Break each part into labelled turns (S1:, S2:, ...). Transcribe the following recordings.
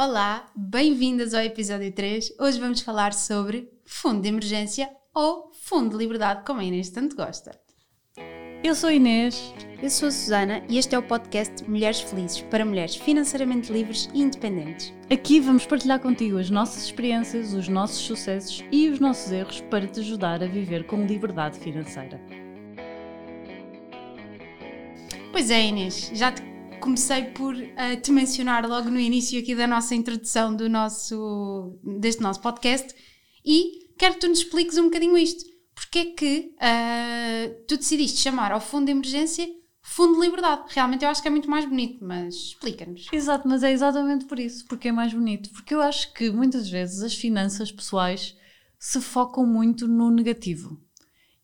S1: Olá, bem-vindas ao episódio 3. Hoje vamos falar sobre fundo de emergência ou fundo de liberdade, como a Inês tanto gosta.
S2: Eu sou a Inês.
S1: Eu sou a Susana e este é o podcast Mulheres Felizes para mulheres financeiramente livres e independentes.
S2: Aqui vamos partilhar contigo as nossas experiências, os nossos sucessos e os nossos erros para te ajudar a viver com liberdade financeira.
S1: Pois é, Inês, já te comecei por uh, te mencionar logo no início aqui da nossa introdução do nosso, deste nosso podcast e quero que tu nos expliques um bocadinho isto. Porque é que uh, tu decidiste chamar ao fundo de emergência fundo de liberdade? Realmente eu acho que é muito mais bonito, mas explica-nos.
S2: Exato, mas é exatamente por isso, porque é mais bonito. Porque eu acho que muitas vezes as finanças pessoais se focam muito no negativo.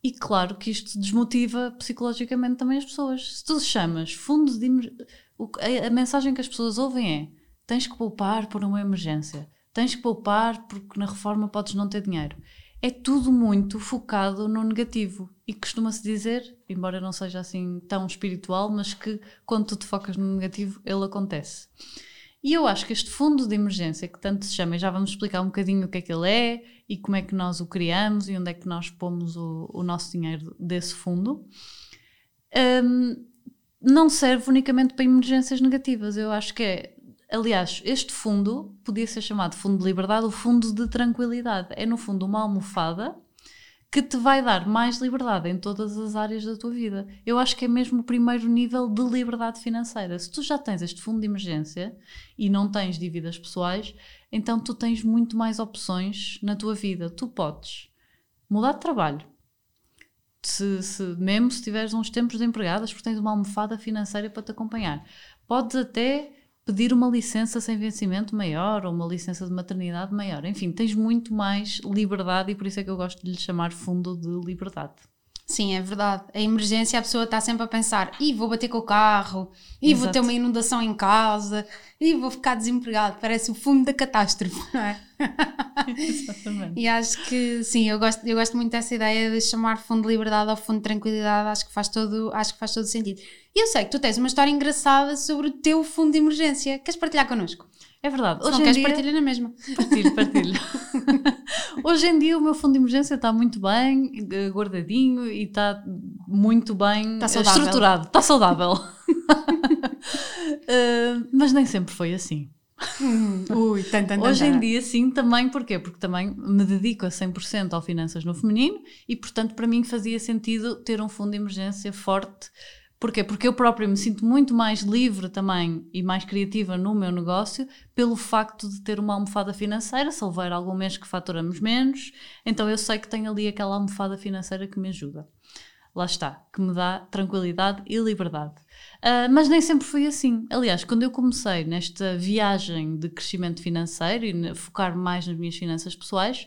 S2: E claro que isto desmotiva psicologicamente também as pessoas. Se tu chamas fundo de emergência a, a mensagem que as pessoas ouvem é: tens que poupar por uma emergência, tens que poupar porque na reforma podes não ter dinheiro. É tudo muito focado no negativo e costuma-se dizer, embora não seja assim tão espiritual, mas que quando tu te focas no negativo, ele acontece. E eu acho que este fundo de emergência, que tanto se chama, e já vamos explicar um bocadinho o que é que ele é e como é que nós o criamos e onde é que nós pomos o, o nosso dinheiro desse fundo, um, não serve unicamente para emergências negativas. Eu acho que é. Aliás, este fundo podia ser chamado Fundo de Liberdade ou Fundo de Tranquilidade. É, no fundo, uma almofada que te vai dar mais liberdade em todas as áreas da tua vida. Eu acho que é mesmo o primeiro nível de liberdade financeira. Se tu já tens este fundo de emergência e não tens dívidas pessoais, então tu tens muito mais opções na tua vida. Tu podes mudar de trabalho, se, se, mesmo se tiveres uns tempos de empregadas, porque tens uma almofada financeira para te acompanhar. Podes até pedir uma licença sem vencimento maior ou uma licença de maternidade maior. Enfim, tens muito mais liberdade e por isso é que eu gosto de lhe chamar fundo de liberdade.
S1: Sim, é verdade. A emergência, a pessoa está sempre a pensar: e vou bater com o carro, e vou ter uma inundação em casa, e vou ficar desempregado. Parece o fundo da catástrofe, não é? Exatamente. e acho que sim, eu gosto, eu gosto muito dessa ideia de chamar fundo de liberdade ou fundo de tranquilidade. Acho que faz todo, acho que faz todo sentido. E eu sei que tu tens uma história engraçada sobre o teu fundo de emergência. Queres partilhar connosco?
S2: É verdade.
S1: Se Hoje não queres, dia... partilha na mesma.
S2: Partilho, partilho. Hoje em dia o meu fundo de emergência está muito bem, eh, guardadinho e está muito bem está estruturado. Está saudável. uh, mas nem sempre foi assim.
S1: Hum, ui, tan, tan,
S2: Hoje em dia, sim, também. Porquê? Porque também me dedico a 100% ao finanças no feminino e, portanto, para mim fazia sentido ter um fundo de emergência forte Porquê? Porque eu própria me sinto muito mais livre também e mais criativa no meu negócio pelo facto de ter uma almofada financeira. Se houver algum mês que faturamos menos, então eu sei que tenho ali aquela almofada financeira que me ajuda. Lá está, que me dá tranquilidade e liberdade. Uh, mas nem sempre foi assim. Aliás, quando eu comecei nesta viagem de crescimento financeiro e focar mais nas minhas finanças pessoais,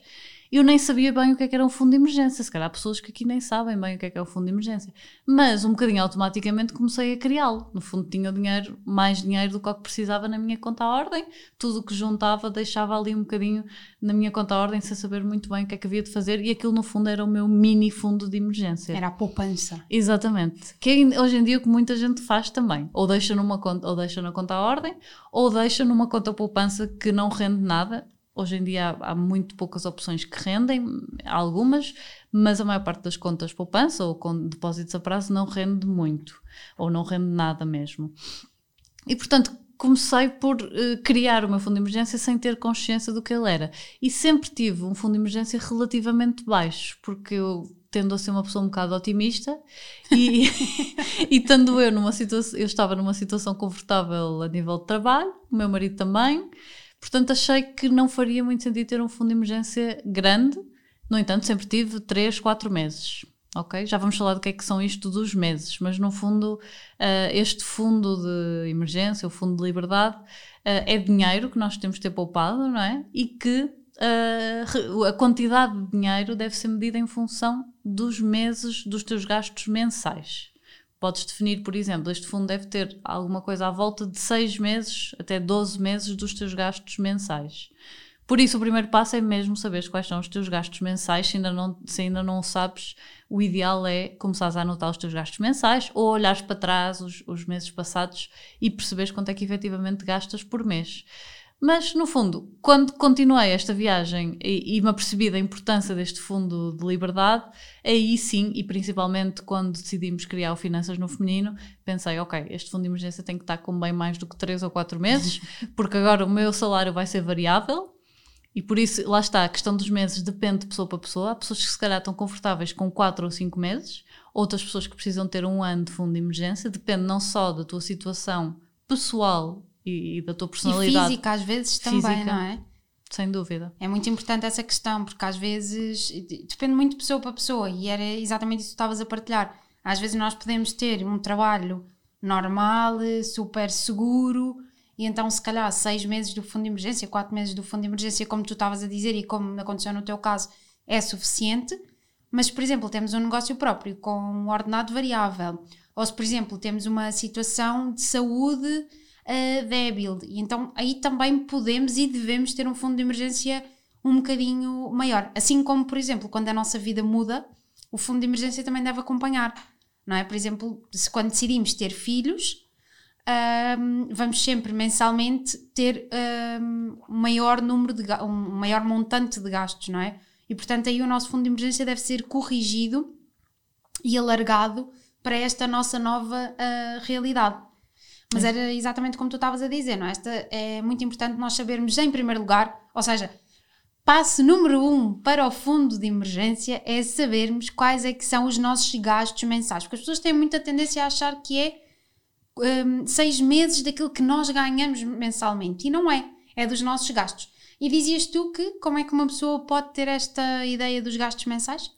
S2: eu nem sabia bem o que, é que era um fundo de emergência. Se calhar há pessoas que aqui nem sabem bem o que é que é o fundo de emergência. Mas um bocadinho automaticamente comecei a criá-lo. No fundo, tinha dinheiro, mais dinheiro do que o que precisava na minha conta à ordem. Tudo o que juntava deixava ali um bocadinho na minha conta à ordem, sem saber muito bem o que é que havia de fazer. E aquilo, no fundo, era o meu mini fundo de emergência.
S1: Era a poupança.
S2: Exatamente. Que é hoje em dia o que muita gente faz também. Ou deixa numa conta, ou deixa na conta à ordem, ou deixa numa conta poupança que não rende nada Hoje em dia há, muito poucas opções que rendem, algumas, mas a maior parte das contas poupança ou com depósitos a prazo não rende muito, ou não rende nada mesmo. E portanto, comecei por uh, criar o meu fundo de emergência sem ter consciência do que ele era. E sempre tive um fundo de emergência relativamente baixo, porque eu tendo a ser uma pessoa um bocado otimista e, e estando eu numa situação, eu estava numa situação confortável a nível de trabalho, o meu marido também, Portanto, achei que não faria muito sentido ter um fundo de emergência grande. No entanto, sempre tive 3, 4 meses. Ok? Já vamos falar do que é que são isto dos meses, mas no fundo, uh, este fundo de emergência, o fundo de liberdade, uh, é dinheiro que nós temos de ter poupado, não é? E que uh, a quantidade de dinheiro deve ser medida em função dos meses dos teus gastos mensais. Podes definir, por exemplo, este fundo deve ter alguma coisa à volta de 6 meses até 12 meses dos teus gastos mensais. Por isso, o primeiro passo é mesmo saber quais são os teus gastos mensais. Se ainda não, se ainda não sabes, o ideal é começares a anotar os teus gastos mensais ou olhares para trás os, os meses passados e perceberes quanto é que efetivamente gastas por mês. Mas, no fundo, quando continuei esta viagem e, e me apercebi da importância deste fundo de liberdade, aí sim, e principalmente quando decidimos criar o Finanças no Feminino, pensei, ok, este fundo de emergência tem que estar com bem mais do que 3 ou 4 meses, porque agora o meu salário vai ser variável, e por isso, lá está, a questão dos meses depende de pessoa para pessoa. Há pessoas que se calhar estão confortáveis com 4 ou 5 meses, outras pessoas que precisam ter um ano de fundo de emergência, depende não só da tua situação pessoal e, e da tua personalidade.
S1: E física, às vezes, também,
S2: Física.
S1: não é?
S2: Sem dúvida.
S1: É muito importante essa questão, porque às vezes depende muito de pessoa para pessoa, e era exatamente isso que tu estavas a partilhar. Às vezes nós podemos ter um trabalho normal, super seguro, e então se calhar seis meses do fundo de emergência, quatro meses do fundo de emergência, como tu estavas a dizer e como aconteceu no teu caso, é suficiente. Mas, por exemplo, temos um negócio próprio com um ordenado variável, ou se, por exemplo, temos uma situação de saúde uh, débil, e então aí também podemos e devemos ter um fundo de emergência um bocadinho maior. Assim como, por exemplo, quando a nossa vida muda, o fundo de emergência também deve acompanhar. Não é? Por exemplo, se quando decidimos ter filhos, um, vamos sempre mensalmente ter um, maior número de um maior montante de gastos, não é? E portanto aí o nosso fundo de emergência deve ser corrigido e alargado para esta nossa nova ah, realidade. Mas era exatamente como tu estavas a dizer, não é? Esta é muito importante nós sabermos em primeiro lugar, ou seja, passo número um para o fundo de emergência é sabermos quais é que são os nossos gastos mensais, porque as pessoas têm muita tendência a achar que é hum, seis meses daquilo que nós ganhamos mensalmente. E não é. É dos nossos gastos. E dizias tu que como é que uma pessoa pode ter esta ideia dos gastos mensais?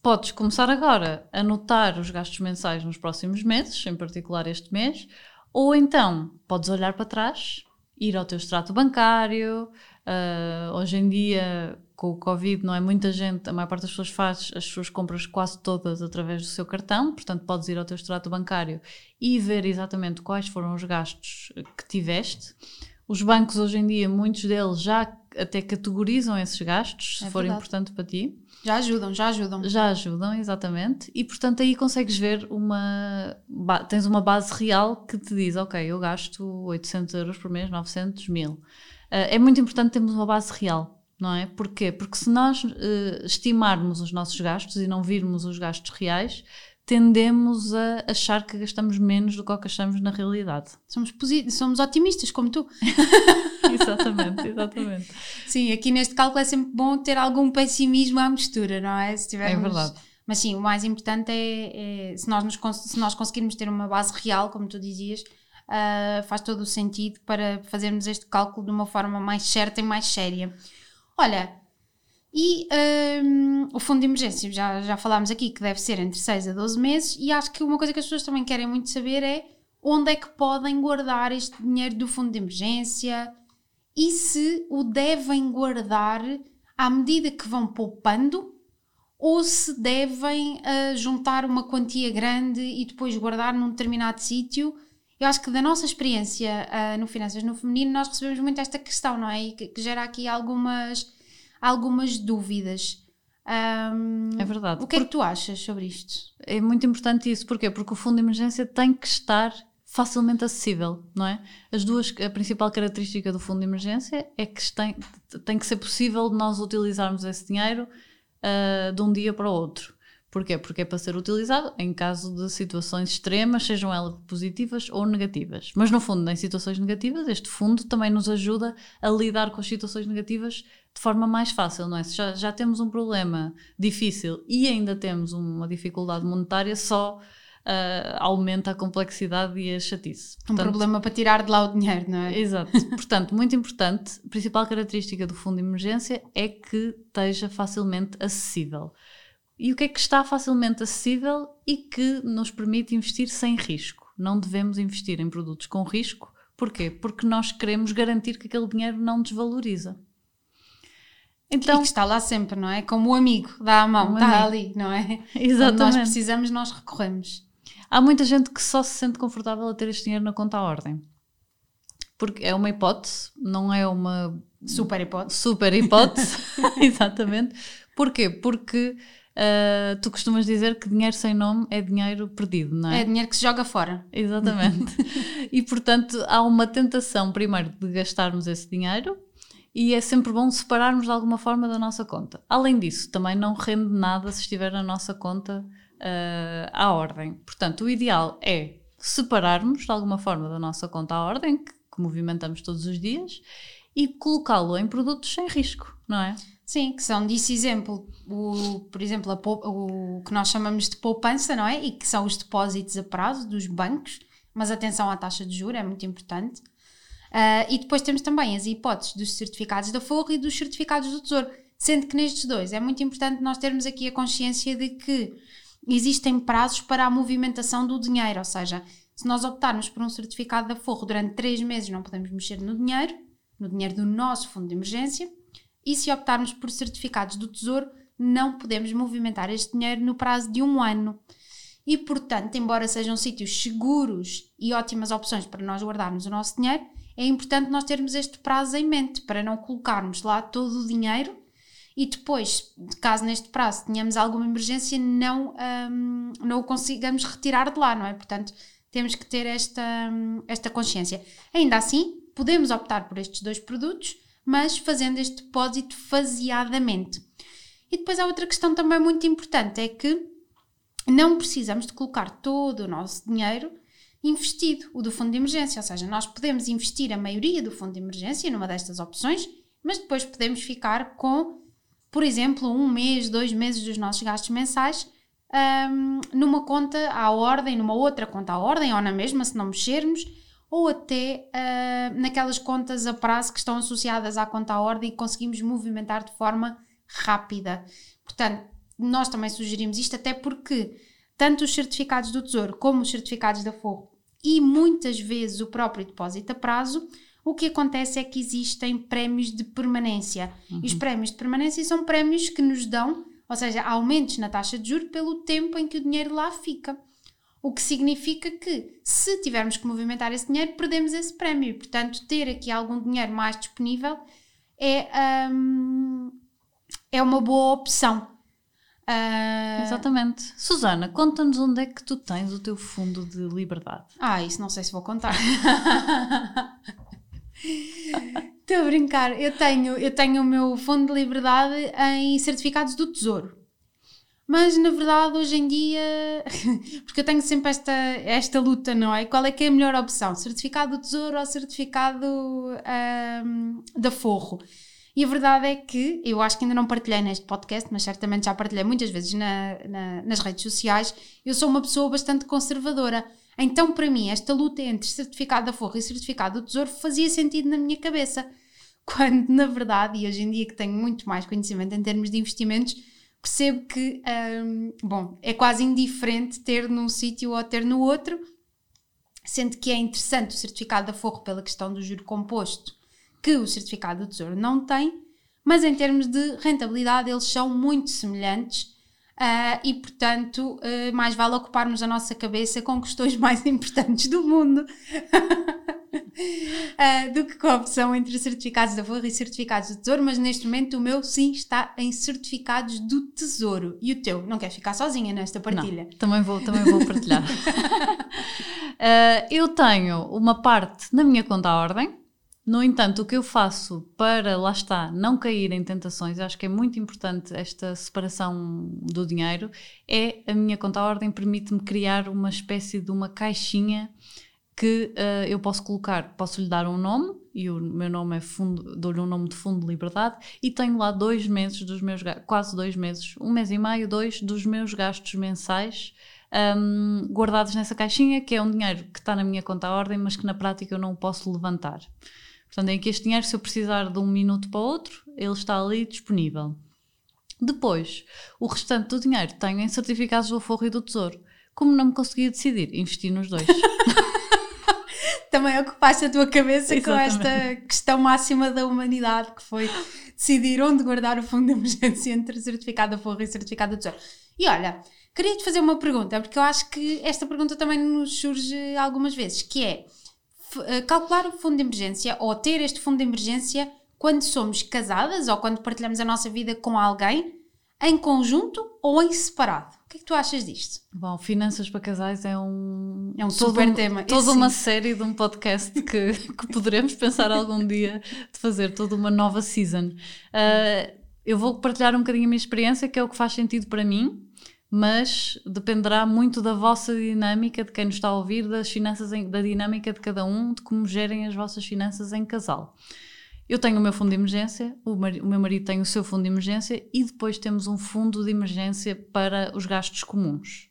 S2: Podes começar agora a anotar os gastos mensais nos próximos meses, em particular este mês, ou então podes olhar para trás, ir ao teu extrato bancário. ah, hoje em dia, com o Covid, não é muita gente, a maior parte das pessoas faz as suas compras quase todas através do seu cartão, portanto, podes ir ao teu extrato bancário e ver exatamente quais foram os gastos que tiveste. Os bancos, hoje em dia, muitos deles já até categorizam esses gastos, se
S1: É
S2: for
S1: verdade.
S2: importante para ti
S1: Já ajudam, já ajudam.
S2: já ajudam, exatamente, e portanto aí consegues ver uma. tens uma base real que te diz, ok, eu gasto 800 euros por mês, 900, 1000. Ah, é muito importante termos uma base real, não é? Porquê? Porque se nós eh, estimarmos os nossos gastos e não virmos os gastos reais, tendemos a achar que gastamos menos do que o que achamos na realidade.
S1: Somos, somos otimistas, como tu.
S2: exatamente, exatamente.
S1: Sim, aqui neste cálculo é sempre bom ter algum pessimismo à mistura, não é? Se tivermos...
S2: É verdade.
S1: Mas sim, o mais importante é, é se, nós nos se nós conseguirmos ter uma base real, como tu dizias, ah, faz todo o sentido para fazermos este cálculo de uma forma mais certa e mais séria. Olha, e o fundo de emergência, já, já falámos aqui que deve ser entre 6 a 12 meses, e acho que uma coisa que as pessoas também querem muito saber é onde é que podem guardar este dinheiro do fundo de emergência e se o devem guardar à medida que vão poupando ou se devem ah, juntar uma quantia grande e depois guardar num determinado sítio. Eu acho que da nossa experiência ah, no Finanças no Feminino nós recebemos muito esta questão, não é? E que, que gera aqui algumas, algumas dúvidas. Ahm,
S2: É verdade.
S1: O que é que tu achas sobre isto?
S2: É muito importante isso, porquê? Porque o fundo de emergência tem que estar facilmente acessível, não é? As duas, a principal característica do fundo de emergência é que tem, tem que ser possível nós utilizarmos esse dinheiro ah, de um dia para o outro. Porquê? Porque é para ser utilizado em caso de situações extremas, sejam elas positivas ou negativas. Mas no fundo, em situações negativas, este fundo também nos ajuda a lidar com as situações negativas de forma mais fácil, não é? Se já, já temos um problema difícil e ainda temos uma dificuldade monetária, só ah, aumenta a complexidade e a chatice.
S1: Um
S2: Portanto,
S1: problema para tirar de lá o dinheiro, não é?
S2: Exato. Portanto, muito importante, a principal característica do fundo de emergência é que esteja facilmente acessível. E o que é que está facilmente acessível e que nos permite investir sem risco? Não devemos investir em produtos com risco. Porquê? Porque nós queremos garantir que aquele dinheiro não desvaloriza.
S1: E
S2: Então,
S1: que está lá sempre, não é? Como o amigo dá a mão, está ali, não é? Quando nós
S2: exatamente.
S1: precisamos, nós recorremos.
S2: Há muita gente que só se sente confortável a ter este dinheiro na conta à ordem. Porque é uma hipótese, não é uma
S1: Super hipótese.
S2: super hipótese. Exatamente. Porquê? Porque Uh, tu costumas dizer que dinheiro sem nome é dinheiro perdido, não é?
S1: É dinheiro que se joga fora.
S2: Exatamente. e portanto há uma tentação, primeiro, de gastarmos esse dinheiro e é sempre bom separarmos de alguma forma da nossa conta. Além disso, também não rende nada se estiver na nossa conta uh, à ordem. Portanto, o ideal é separarmos de alguma forma da nossa conta à ordem, que, que movimentamos todos os dias, e colocá-lo em produtos sem risco, não é?
S1: Sim, que são disse exemplo, o, por exemplo, a, o que nós chamamos de poupança, não é? E que são os depósitos a prazo dos bancos, mas atenção à taxa de juros, é muito importante. Uh, e depois temos também as hipóteses dos certificados da Forra e dos certificados do Tesouro, sendo que nestes dois é muito importante nós termos aqui a consciência de que existem prazos para a movimentação do dinheiro, ou seja, se nós optarmos por um certificado da Forro durante três meses não podemos mexer no dinheiro, no dinheiro do nosso fundo de emergência, e se optarmos por certificados do Tesouro, não podemos movimentar este dinheiro no prazo de um ano. E, portanto, embora sejam sítios seguros e ótimas opções para nós guardarmos o nosso dinheiro, é importante nós termos este prazo em mente para não colocarmos lá todo o dinheiro e depois, caso neste prazo tenhamos alguma emergência, não, um, não o consigamos retirar de lá, não é? Portanto, temos que ter esta, esta consciência. Ainda assim, podemos optar por estes dois produtos mas fazendo este depósito faseadamente. E depois há outra questão também muito importante, é que não precisamos de colocar todo o nosso dinheiro investido, o do fundo de emergência, ou seja, nós podemos investir a maioria do fundo de emergência numa destas opções, mas depois podemos ficar com, por exemplo, um mês, dois meses dos nossos gastos mensais um, numa conta à ordem, numa outra conta à ordem, ou na mesma, se não mexermos, ou até uh, naquelas contas a prazo que estão associadas à conta à ordem e conseguimos movimentar de forma rápida. Portanto, nós também sugerimos isto, até porque tanto os certificados do Tesouro como os certificados da Forro e muitas vezes o próprio depósito a prazo, o que acontece é que existem prémios de permanência. Uhum. E os prémios de permanência são prémios que nos dão, ou seja, aumentos na taxa de juros pelo tempo em que o dinheiro lá fica. O que significa que, se tivermos que movimentar esse dinheiro, perdemos esse prémio. Portanto, ter aqui algum dinheiro mais disponível é, um, é uma boa opção.
S2: Uh... Exatamente. Susana, conta-nos onde é que tu tens o teu fundo de liberdade.
S1: Ah, isso não sei se vou contar. Estou a brincar. Eu tenho, eu tenho o meu fundo de liberdade em certificados do Tesouro. Mas na verdade, hoje em dia, porque eu tenho sempre esta, esta luta, não é? Qual é que é a melhor opção? Certificado do Tesouro ou certificado um, da Forro? E a verdade é que eu acho que ainda não partilhei neste podcast, mas certamente já partilhei muitas vezes na, na, nas redes sociais. Eu sou uma pessoa bastante conservadora. Então, para mim, esta luta entre certificado da Forro e certificado do Tesouro fazia sentido na minha cabeça. Quando, na verdade, e hoje em dia que tenho muito mais conhecimento em termos de investimentos, percebo que, um, bom, é quase indiferente ter num sítio ou ter no outro, sendo que é interessante o certificado da Forro pela questão do juro composto, que o certificado do Tesouro não tem, mas em termos de rentabilidade eles são muito semelhantes uh, e, portanto, uh, mais vale ocuparmos a nossa cabeça com questões mais importantes do mundo. Uh, do que com a opção entre certificados da Forra e certificados do Tesouro, mas neste momento o meu sim está em certificados do Tesouro. E o teu? Não quer ficar sozinha nesta partilha?
S2: Não, também vou, também vou partilhar. uh, eu tenho uma parte na minha conta à ordem. No entanto, o que eu faço para, lá está, não cair em tentações, acho que é muito importante esta separação do dinheiro, é a minha conta à ordem permite-me criar uma espécie de uma caixinha que uh, eu posso colocar, posso lhe dar um nome, e o meu nome é fundo, dou-lhe um nome de Fundo de Liberdade, e tenho lá dois meses dos meus quase dois meses, um mês e meio, dois dos meus gastos mensais um, guardados nessa caixinha, que é um dinheiro que está na minha conta à ordem, mas que na prática eu não posso levantar. Portanto, em que este dinheiro, se eu precisar de um minuto para outro, ele está ali disponível. Depois, o restante do dinheiro tenho em certificados do Forro e do Tesouro. Como não me conseguia decidir, investi nos dois.
S1: também ocupaste a tua cabeça Exatamente. com esta questão máxima da humanidade, que foi decidir onde guardar o fundo de emergência entre certificado da forra e certificado de tesouro. E olha, queria-te fazer uma pergunta, porque eu acho que esta pergunta também nos surge algumas vezes, que é eh, calcular o fundo de emergência ou ter este fundo de emergência quando somos casadas ou quando partilhamos a nossa vida com alguém em conjunto ou em separado? O que é que tu achas disto?
S2: Bom, finanças para casais é um,
S1: é um super
S2: um,
S1: tema.
S2: Toda uma série de um podcast que, que poderemos pensar algum dia de fazer toda uma nova season. Uh, eu vou partilhar um bocadinho a minha experiência, que é o que faz sentido para mim, mas dependerá muito da vossa dinâmica, de quem nos está a ouvir, das finanças, em, da dinâmica de cada um, de como gerem as vossas finanças em casal. Eu tenho o meu fundo de emergência, o, o meu marido tem o seu fundo de emergência e depois temos um fundo de emergência para os gastos comuns,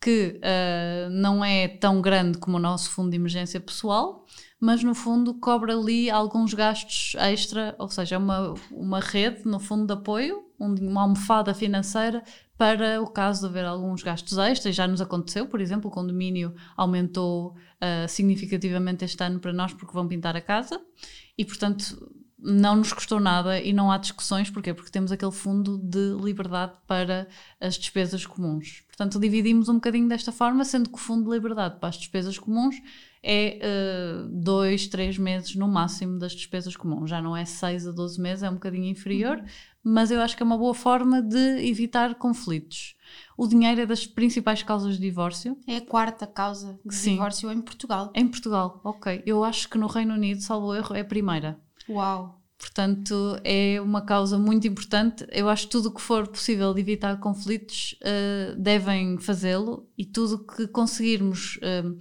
S2: que uh, não é tão grande como o nosso fundo de emergência pessoal, mas no fundo cobre ali alguns gastos extra, ou seja, é uma, uma rede, no fundo de apoio, uma almofada financeira para o caso de haver alguns gastos extras. Já nos aconteceu, por exemplo, o condomínio aumentou uh, significativamente este ano para nós porque vão pintar a casa e, portanto, não nos custou nada e não há discussões. Porquê? Porque temos aquele fundo de liberdade para as despesas comuns. Portanto, dividimos um bocadinho desta forma, sendo que o fundo de liberdade para as despesas comuns é uh, dois, três meses no máximo das despesas comuns. Já não é 6 a 12 meses, é um bocadinho inferior, uhum. mas eu acho que é uma boa forma de evitar conflitos. O dinheiro é das principais causas de divórcio.
S1: É a quarta causa de Sim. divórcio em Portugal.
S2: Em Portugal, ok. Eu acho que no Reino Unido, salvo erro, é a primeira.
S1: Uau!
S2: Portanto, é uma causa muito importante. Eu acho que tudo o que for possível de evitar conflitos uh, devem fazê-lo e tudo que conseguirmos uh,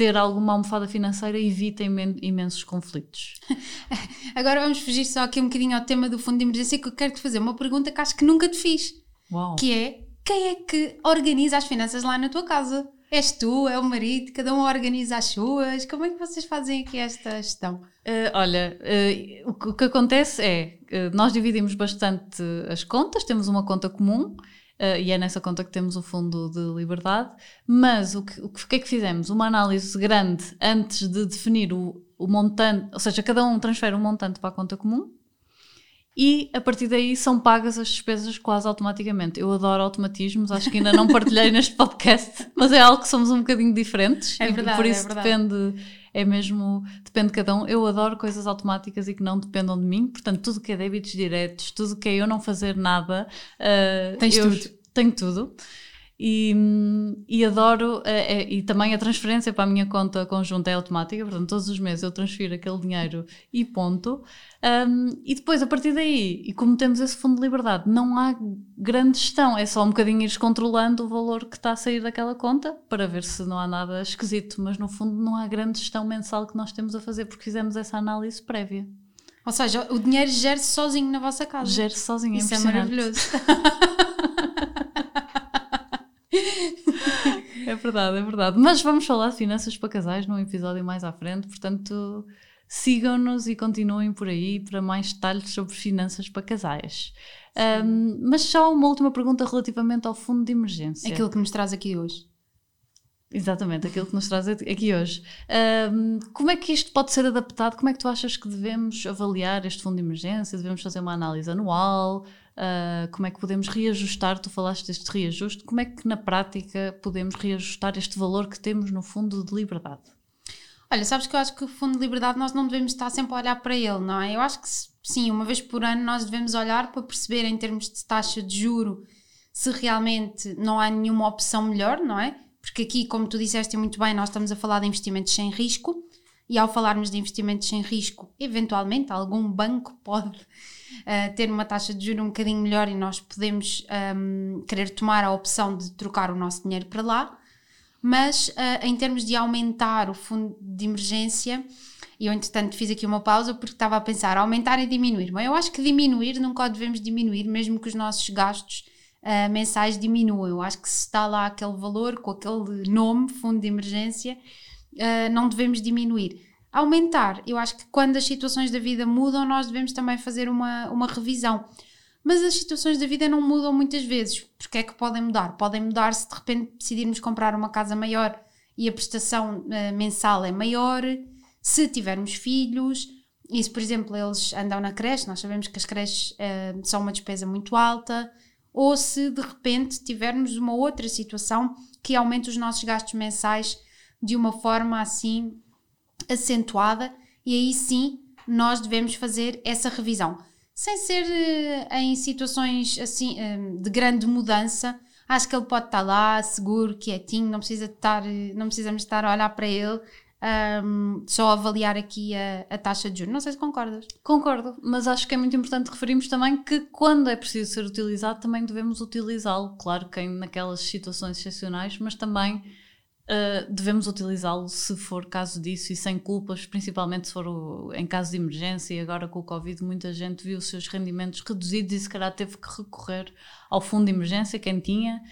S2: ter alguma almofada financeira evita imensos conflitos.
S1: Agora vamos fugir só aqui um bocadinho ao tema do fundo de emergência que eu quero te fazer uma pergunta que acho que nunca te fiz.
S2: Uau.
S1: Que é, quem é que organiza as finanças lá na tua casa? És tu, é o marido, cada um organiza as suas. Como é que vocês fazem aqui esta gestão?
S2: Uh, olha, uh, o, que acontece é, uh, nós dividimos bastante as contas, temos uma conta comum Uh, e é nessa conta que temos o fundo de liberdade. Mas o que, o que é que fizemos? Uma análise grande antes de definir o, o montante, ou seja, cada um transfere um montante para a conta comum e a partir daí são pagas as despesas quase automaticamente. Eu adoro automatismos, acho que ainda não partilhei neste podcast, mas é algo que somos um bocadinho diferentes.
S1: É verdade,
S2: por isso
S1: é
S2: depende, é mesmo, depende de cada um. Eu adoro coisas automáticas e que não dependam de mim, portanto, tudo que é débitos diretos, tudo que é eu não fazer nada.
S1: Uh, Tens
S2: eu,
S1: tudo.
S2: Tenho tudo. E, e adoro, é, é, e também a transferência para a minha conta conjunta é automática, portanto, todos os meses eu transfiro aquele dinheiro e ponto. Um, e depois, a partir daí, e como temos esse fundo de liberdade, não há grande gestão, é só um bocadinho ir controlando o valor que está a sair daquela conta para ver se não há nada esquisito, mas no fundo não há grande gestão mensal que nós temos a fazer porque fizemos essa análise prévia.
S1: Ou seja, o dinheiro gere-se sozinho na vossa casa.
S2: Gere-se sozinho, é
S1: Isso é maravilhoso.
S2: é verdade, é verdade. Mas vamos falar de finanças para casais num episódio mais à frente, portanto sigam-nos e continuem por aí para mais detalhes sobre finanças para casais. Um, mas só uma última pergunta relativamente ao fundo de emergência.
S1: Aquilo que nos traz aqui hoje.
S2: Exatamente, aquilo que nos traz aqui hoje. Um, como é que isto pode ser adaptado? Como é que tu achas que devemos avaliar este fundo de emergência? Devemos fazer uma análise anual? Uh, como é que podemos reajustar? Tu falaste deste reajuste, como é que na prática podemos reajustar este valor que temos no fundo de liberdade?
S1: Olha, sabes que eu acho que o fundo de liberdade nós não devemos estar sempre a olhar para ele, não é? Eu acho que sim, uma vez por ano nós devemos olhar para perceber em termos de taxa de juro se realmente não há nenhuma opção melhor, não é? Porque aqui, como tu disseste muito bem, nós estamos a falar de investimentos sem risco e ao falarmos de investimentos sem risco, eventualmente algum banco pode uh, ter uma taxa de juros um bocadinho melhor e nós podemos um, ehm, querer tomar a opção de trocar o nosso dinheiro para lá. Mas uh, em termos de aumentar o fundo de emergência, e eu entretanto fiz aqui uma pausa porque estava a pensar aumentar e diminuir. Mas eu acho que diminuir nunca devemos diminuir, mesmo que os nossos gastos uh, mensais diminuam. Eu acho que se está lá aquele valor com aquele nome, fundo de emergência, uh, não devemos diminuir aumentar. Eu acho que quando as situações da vida mudam, nós devemos também fazer uma, uma revisão. Mas as situações da vida não mudam muitas vezes. Porque é que podem mudar? Podem mudar se de repente decidirmos comprar uma casa maior e a prestação uh, mensal é maior, se tivermos filhos, e se, por exemplo, eles andam na creche, nós sabemos que as creches uh, são uma despesa muito alta, ou se de repente tivermos uma outra situação que aumente os nossos gastos mensais de uma forma assim acentuada e aí sim nós devemos fazer essa revisão. sem ser uh, em situações assim um, de grande mudança. Acho que ele pode estar lá, seguro, quietinho, não precisa estar, não precisamos estar a olhar para ele um, só avaliar aqui a, a, taxa de juros. Não sei se concordas.
S2: Concordo, mas acho que é muito importante referirmos também que quando é preciso ser utilizado, também devemos utilizá-lo. Claro que naquelas situações excepcionais, mas também uh, devemos utilizá-lo se for caso disso e sem culpas, principalmente se for o, em caso de emergência. E agora com o Covid, muita gente viu os seus rendimentos reduzidos e se calhar teve que recorrer ao fundo de emergência, quem tinha.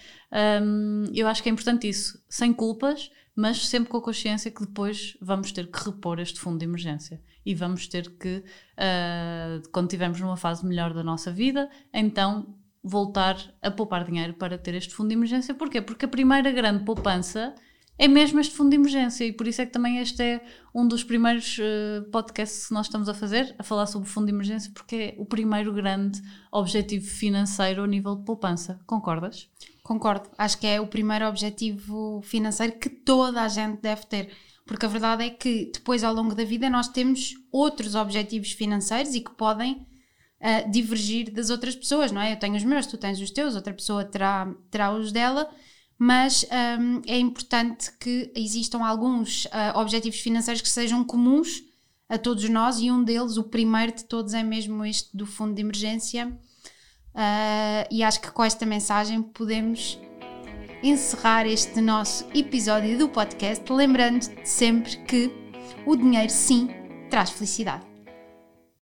S2: Um, eu acho que é importante isso, sem culpas mas sempre com a consciência que depois vamos ter que repor este fundo de emergência e vamos ter que, uh, quando estivermos numa fase melhor da nossa vida, então voltar a poupar dinheiro para ter este fundo de emergência. Porquê? Porque a primeira grande poupança é mesmo este fundo de emergência e por isso é que também este é um dos primeiros uh, podcasts que nós estamos a fazer, a falar sobre o fundo de emergência, porque é o primeiro grande objetivo financeiro a nível de poupança. Concordas?
S1: Concordo. Acho que é o primeiro objetivo financeiro que toda a gente deve ter. Porque a verdade é que depois, ao longo da vida, nós temos outros objetivos financeiros e que podem uh, divergir das outras pessoas, não é? Eu tenho os meus, tu tens os teus, outra pessoa terá, terá os dela, mas um, é importante que existam alguns uh, objetivos financeiros que sejam comuns a todos nós e um deles, o primeiro de todos, é mesmo este do fundo de emergência Uh, e acho que com esta mensagem podemos encerrar este nosso episódio do podcast, lembrando sempre que o dinheiro sim traz felicidade.